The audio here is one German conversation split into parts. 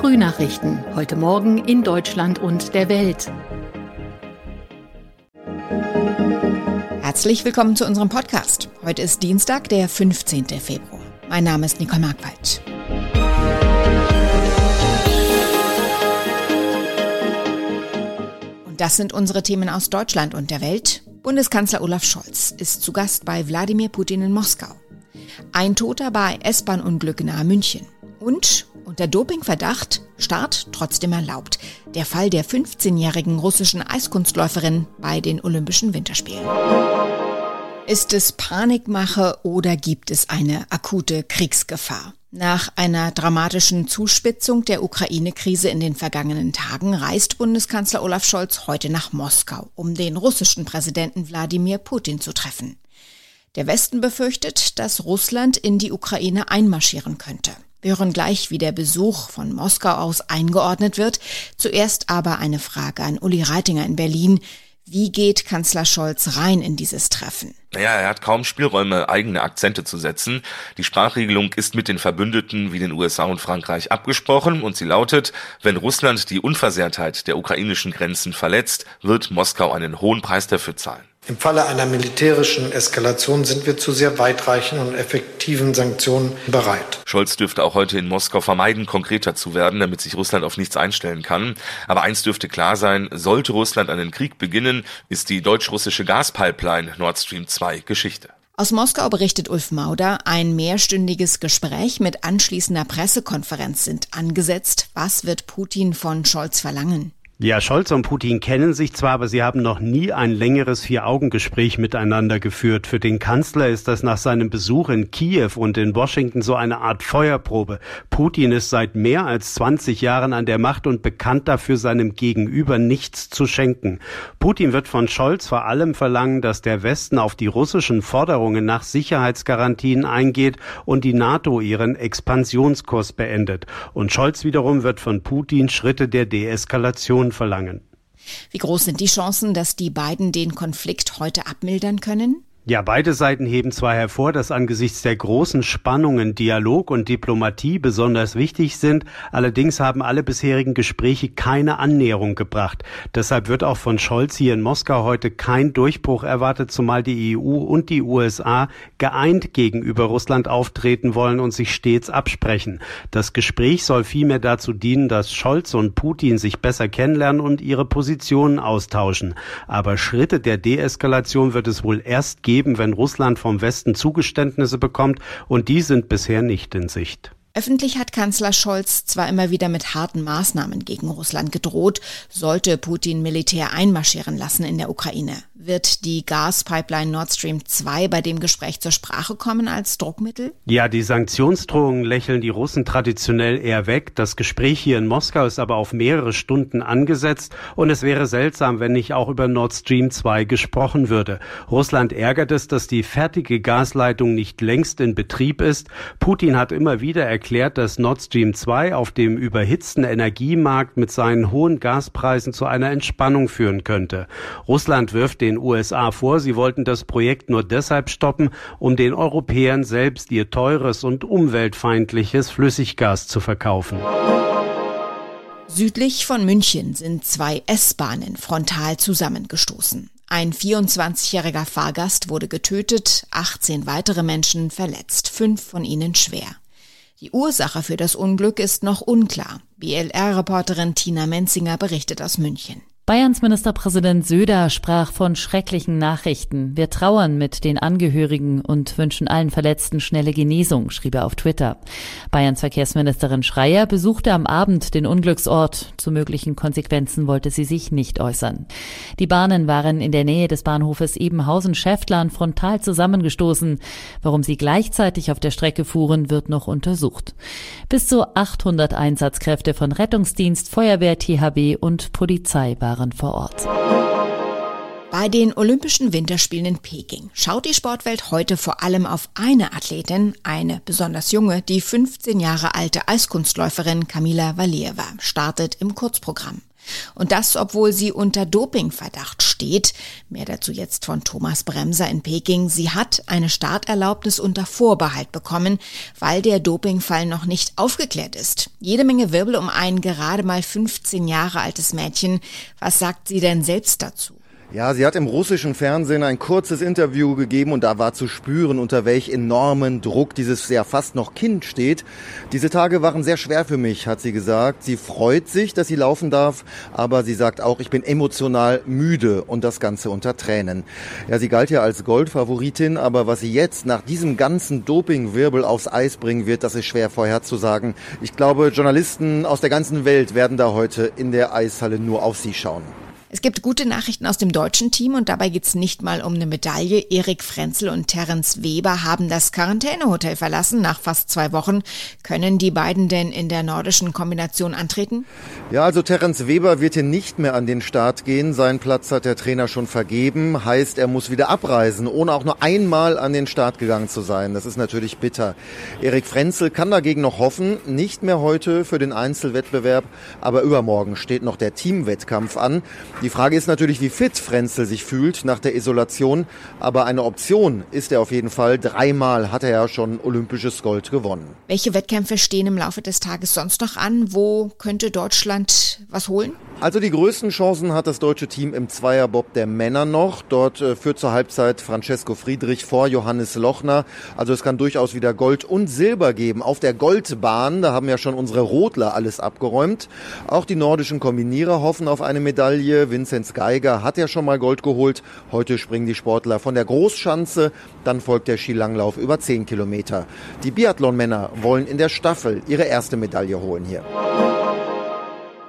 Frühnachrichten. Heute Morgen in Deutschland und der Welt. Herzlich willkommen zu unserem Podcast. Heute ist Dienstag, der 15. Februar. Mein Name ist Nicole Markwald. Und das sind unsere Themen aus Deutschland und der Welt. Bundeskanzler Olaf Scholz ist zu Gast bei Wladimir Putin in Moskau. Ein Toter bei S-Bahn-Unglück nahe München. Und unter Dopingverdacht Start trotzdem erlaubt. Der Fall der 15-jährigen russischen Eiskunstläuferin bei den Olympischen Winterspielen. Ist es Panikmache oder gibt es eine akute Kriegsgefahr? Nach einer dramatischen Zuspitzung der Ukraine-Krise in den vergangenen Tagen reist Bundeskanzler Olaf Scholz heute nach Moskau, um den russischen Präsidenten Wladimir Putin zu treffen. Der Westen befürchtet, dass Russland in die Ukraine einmarschieren könnte. Wir hören gleich, wie der Besuch von Moskau aus eingeordnet wird. Zuerst aber eine Frage an Uli Reitinger in Berlin. Wie geht Kanzler Scholz rein in dieses Treffen? Naja, er hat kaum Spielräume, eigene Akzente zu setzen. Die Sprachregelung ist mit den Verbündeten wie den USA und Frankreich abgesprochen und sie lautet, wenn Russland die Unversehrtheit der ukrainischen Grenzen verletzt, wird Moskau einen hohen Preis dafür zahlen. Im Falle einer militärischen Eskalation sind wir zu sehr weitreichenden und effektiven Sanktionen bereit. Scholz dürfte auch heute in Moskau vermeiden, konkreter zu werden, damit sich Russland auf nichts einstellen kann. Aber eins dürfte klar sein, sollte Russland einen Krieg beginnen, ist die deutsch-russische Gaspipeline Nord Stream 2 Geschichte. Aus Moskau berichtet Ulf Mauder, ein mehrstündiges Gespräch mit anschließender Pressekonferenz sind angesetzt. Was wird Putin von Scholz verlangen? Ja, Scholz und Putin kennen sich zwar, aber sie haben noch nie ein längeres Vier-Augen-Gespräch miteinander geführt. Für den Kanzler ist das nach seinem Besuch in Kiew und in Washington so eine Art Feuerprobe. Putin ist seit mehr als 20 Jahren an der Macht und bekannt dafür, seinem Gegenüber nichts zu schenken. Putin wird von Scholz vor allem verlangen, dass der Westen auf die russischen Forderungen nach Sicherheitsgarantien eingeht und die NATO ihren Expansionskurs beendet. Und Scholz wiederum wird von Putin Schritte der Deeskalation verlangen. Wie groß sind die Chancen, dass die beiden den Konflikt heute abmildern können? Ja, beide Seiten heben zwar hervor, dass angesichts der großen Spannungen Dialog und Diplomatie besonders wichtig sind, allerdings haben alle bisherigen Gespräche keine Annäherung gebracht. Deshalb wird auch von Scholz hier in Moskau heute kein Durchbruch erwartet, zumal die EU und die USA geeint gegenüber Russland auftreten wollen und sich stets absprechen. Das Gespräch soll vielmehr dazu dienen, dass Scholz und Putin sich besser kennenlernen und ihre Positionen austauschen. Aber Schritte der Deeskalation wird es wohl erst geben, geben, wenn Russland vom Westen Zugeständnisse bekommt, und die sind bisher nicht in Sicht. Öffentlich hat Kanzler Scholz zwar immer wieder mit harten Maßnahmen gegen Russland gedroht, sollte Putin Militär einmarschieren lassen in der Ukraine. Wird die Gaspipeline Nord Stream 2 bei dem Gespräch zur Sprache kommen als Druckmittel? Ja, die Sanktionsdrohungen lächeln die Russen traditionell eher weg. Das Gespräch hier in Moskau ist aber auf mehrere Stunden angesetzt und es wäre seltsam, wenn nicht auch über Nord Stream 2 gesprochen würde. Russland ärgert es, dass die fertige Gasleitung nicht längst in Betrieb ist. Putin hat immer wieder erklärt, dass Nord Stream 2 auf dem überhitzten Energiemarkt mit seinen hohen Gaspreisen zu einer Entspannung führen könnte. Russland wirft den USA vor, sie wollten das Projekt nur deshalb stoppen, um den Europäern selbst ihr teures und umweltfeindliches Flüssiggas zu verkaufen. Südlich von München sind zwei S-Bahnen frontal zusammengestoßen. Ein 24-jähriger Fahrgast wurde getötet, 18 weitere Menschen verletzt, fünf von ihnen schwer. Die Ursache für das Unglück ist noch unklar. BLR-Reporterin Tina Menzinger berichtet aus München. Bayerns Ministerpräsident Söder sprach von schrecklichen Nachrichten. Wir trauern mit den Angehörigen und wünschen allen Verletzten schnelle Genesung, schrieb er auf Twitter. Bayerns Verkehrsministerin Schreier besuchte am Abend den Unglücksort. Zu möglichen Konsequenzen wollte sie sich nicht äußern. Die Bahnen waren in der Nähe des Bahnhofes Ebenhausen-Schäftlern frontal zusammengestoßen. Warum sie gleichzeitig auf der Strecke fuhren, wird noch untersucht. Bis zu 800 Einsatzkräfte von Rettungsdienst, Feuerwehr, THW und Polizei waren waren vor Ort. Bei den Olympischen Winterspielen in Peking schaut die Sportwelt heute vor allem auf eine Athletin, eine besonders junge, die 15 Jahre alte Eiskunstläuferin Kamila Valieva startet im Kurzprogramm. Und das, obwohl sie unter Dopingverdacht steht. Mehr dazu jetzt von Thomas Bremser in Peking. Sie hat eine Starterlaubnis unter Vorbehalt bekommen, weil der Dopingfall noch nicht aufgeklärt ist. Jede Menge Wirbel um ein gerade mal 15 Jahre altes Mädchen. Was sagt sie denn selbst dazu? Ja, sie hat im russischen Fernsehen ein kurzes Interview gegeben und da war zu spüren, unter welch enormen Druck dieses ja fast noch Kind steht. Diese Tage waren sehr schwer für mich, hat sie gesagt. Sie freut sich, dass sie laufen darf, aber sie sagt auch, ich bin emotional müde und das Ganze unter Tränen. Ja, sie galt ja als Goldfavoritin, aber was sie jetzt nach diesem ganzen Dopingwirbel aufs Eis bringen wird, das ist schwer vorherzusagen. Ich glaube, Journalisten aus der ganzen Welt werden da heute in der Eishalle nur auf sie schauen. Es gibt gute Nachrichten aus dem deutschen Team und dabei geht's nicht mal um eine Medaille. Erik Frenzel und Terence Weber haben das Quarantänehotel verlassen nach fast zwei Wochen. Können die beiden denn in der nordischen Kombination antreten? Ja, also Terence Weber wird hier nicht mehr an den Start gehen. Seinen Platz hat der Trainer schon vergeben. Heißt, er muss wieder abreisen, ohne auch nur einmal an den Start gegangen zu sein. Das ist natürlich bitter. Erik Frenzel kann dagegen noch hoffen. Nicht mehr heute für den Einzelwettbewerb, aber übermorgen steht noch der Teamwettkampf an. Die Frage ist natürlich, wie fit Frenzel sich fühlt nach der Isolation. Aber eine Option ist er auf jeden Fall. Dreimal hat er ja schon olympisches Gold gewonnen. Welche Wettkämpfe stehen im Laufe des Tages sonst noch an? Wo könnte Deutschland was holen? Also die größten Chancen hat das deutsche Team im Zweierbob der Männer noch. Dort äh, führt zur Halbzeit Francesco Friedrich vor Johannes Lochner. Also es kann durchaus wieder Gold und Silber geben. Auf der Goldbahn, da haben ja schon unsere Rodler alles abgeräumt. Auch die nordischen Kombinierer hoffen auf eine Medaille. Vinzenz Geiger hat ja schon mal Gold geholt. Heute springen die Sportler von der Großschanze. Dann folgt der Skilanglauf über 10 Kilometer. Die Biathlon-Männer wollen in der Staffel ihre erste Medaille holen hier.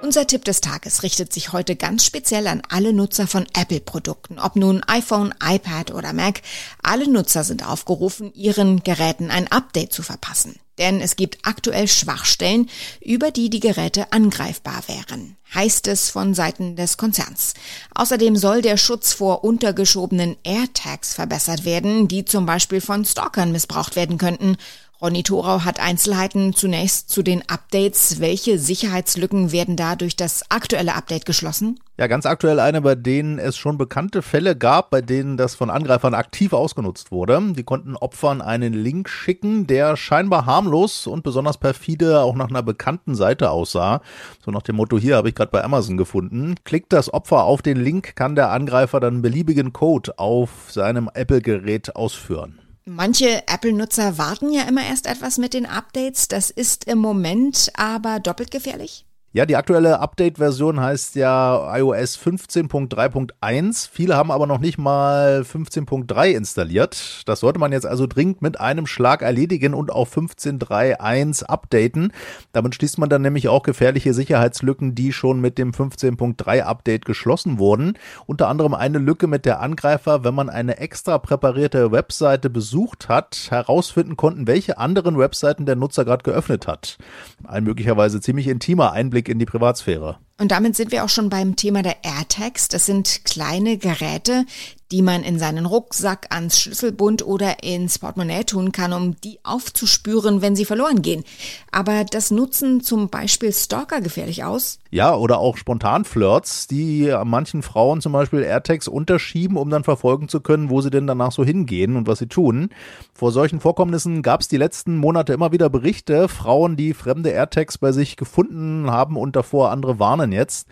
Unser Tipp des Tages richtet sich heute ganz speziell an alle Nutzer von Apple-Produkten, ob nun iPhone, iPad oder Mac. Alle Nutzer sind aufgerufen, ihren Geräten ein Update zu verpassen. Denn es gibt aktuell Schwachstellen, über die die Geräte angreifbar wären, heißt es von Seiten des Konzerns. Außerdem soll der Schutz vor untergeschobenen AirTags verbessert werden, die zum Beispiel von Stalkern missbraucht werden könnten Ronny Thorau hat Einzelheiten zunächst zu den Updates. Welche Sicherheitslücken werden da durch das aktuelle Update geschlossen? Ja, ganz aktuell eine, bei denen es schon bekannte Fälle gab, bei denen das von Angreifern aktiv ausgenutzt wurde. Die konnten Opfern einen Link schicken, der scheinbar harmlos und besonders perfide auch nach einer bekannten Seite aussah. So nach dem Motto, hier habe ich gerade bei Amazon gefunden. Klickt das Opfer auf den Link, kann der Angreifer dann beliebigen Code auf seinem Apple-Gerät ausführen. Manche Apple-Nutzer warten ja immer erst etwas mit den Updates. Das ist im Moment aber doppelt gefährlich. Ja, die aktuelle Update-Version heißt ja iOS 15.3.1. Viele haben aber noch nicht mal 15.3 installiert. Das sollte man jetzt also dringend mit einem Schlag erledigen und auf 15.3.1 updaten. Damit schließt man dann nämlich auch gefährliche Sicherheitslücken, die schon mit dem 15.3 Update geschlossen wurden. Unter anderem eine Lücke mit der Angreifer, wenn man eine extra präparierte Webseite besucht hat, herausfinden konnten, welche anderen Webseiten der Nutzer gerade geöffnet hat. Ein möglicherweise ziemlich intimer Einblick Einblick in die Privatsphäre. Und damit sind wir auch schon beim Thema der AirTags. Das sind kleine Geräte, die man in seinen Rucksack, ans Schlüsselbund oder ins Portemonnaie tun kann, um die aufzuspüren, wenn sie verloren gehen. Aber das nutzen zum Beispiel Stalker gefährlich aus? Ja, oder auch Spontanflirts, die manchen Frauen zum Beispiel AirTags unterschieben, um dann verfolgen zu können, wo sie denn danach so hingehen und was sie tun. Vor solchen Vorkommnissen gab es die letzten Monate immer wieder Berichte, Frauen, die fremde AirTags bei sich gefunden haben und davor andere warnen jetzt.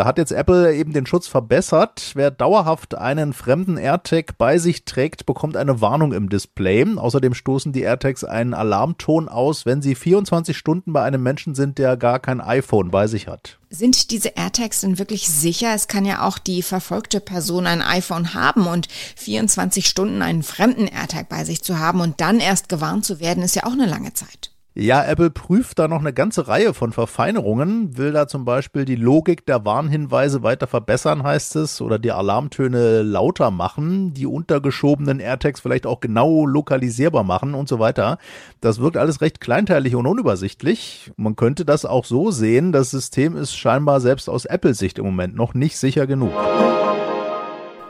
Da hat jetzt Apple eben den Schutz verbessert. Wer dauerhaft einen fremden AirTag bei sich trägt, bekommt eine Warnung im Display. Außerdem stoßen die AirTags einen Alarmton aus, wenn sie 24 Stunden bei einem Menschen sind, der gar kein iPhone bei sich hat. Sind diese AirTags denn wirklich sicher? Es kann ja auch die verfolgte Person ein iPhone haben und 24 Stunden einen fremden AirTag bei sich zu haben und dann erst gewarnt zu werden, ist ja auch eine lange Zeit. Ja, Apple prüft da noch eine ganze Reihe von Verfeinerungen, will da zum Beispiel die Logik der Warnhinweise weiter verbessern, heißt es, oder die Alarmtöne lauter machen, die untergeschobenen AirTags vielleicht auch genau lokalisierbar machen und so weiter. Das wirkt alles recht kleinteilig und unübersichtlich. Man könnte das auch so sehen, das System ist scheinbar selbst aus Apple-Sicht im Moment noch nicht sicher genug.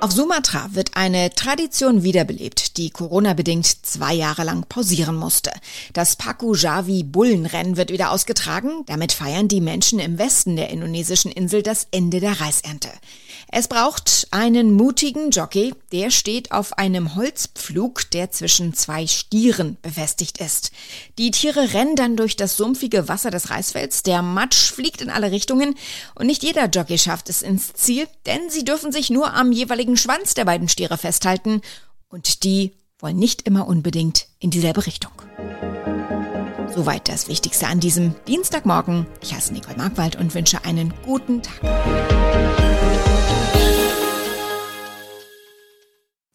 Auf Sumatra wird eine Tradition wiederbelebt, die Corona-bedingt zwei Jahre lang pausieren musste. Das Paku Javi Bullenrennen wird wieder ausgetragen. Damit feiern die Menschen im Westen der indonesischen Insel das Ende der Reisernte. Es braucht einen mutigen Jockey, der steht auf einem Holzpflug, der zwischen zwei Stieren befestigt ist. Die Tiere rennen dann durch das sumpfige Wasser des Reisfelds, der Matsch fliegt in alle Richtungen und nicht jeder Jockey schafft es ins Ziel, denn sie dürfen sich nur am jeweiligen Schwanz der beiden Stiere festhalten und die wollen nicht immer unbedingt in dieselbe Richtung. Soweit das Wichtigste an diesem Dienstagmorgen. Ich heiße Nicole Markwald und wünsche einen guten Tag.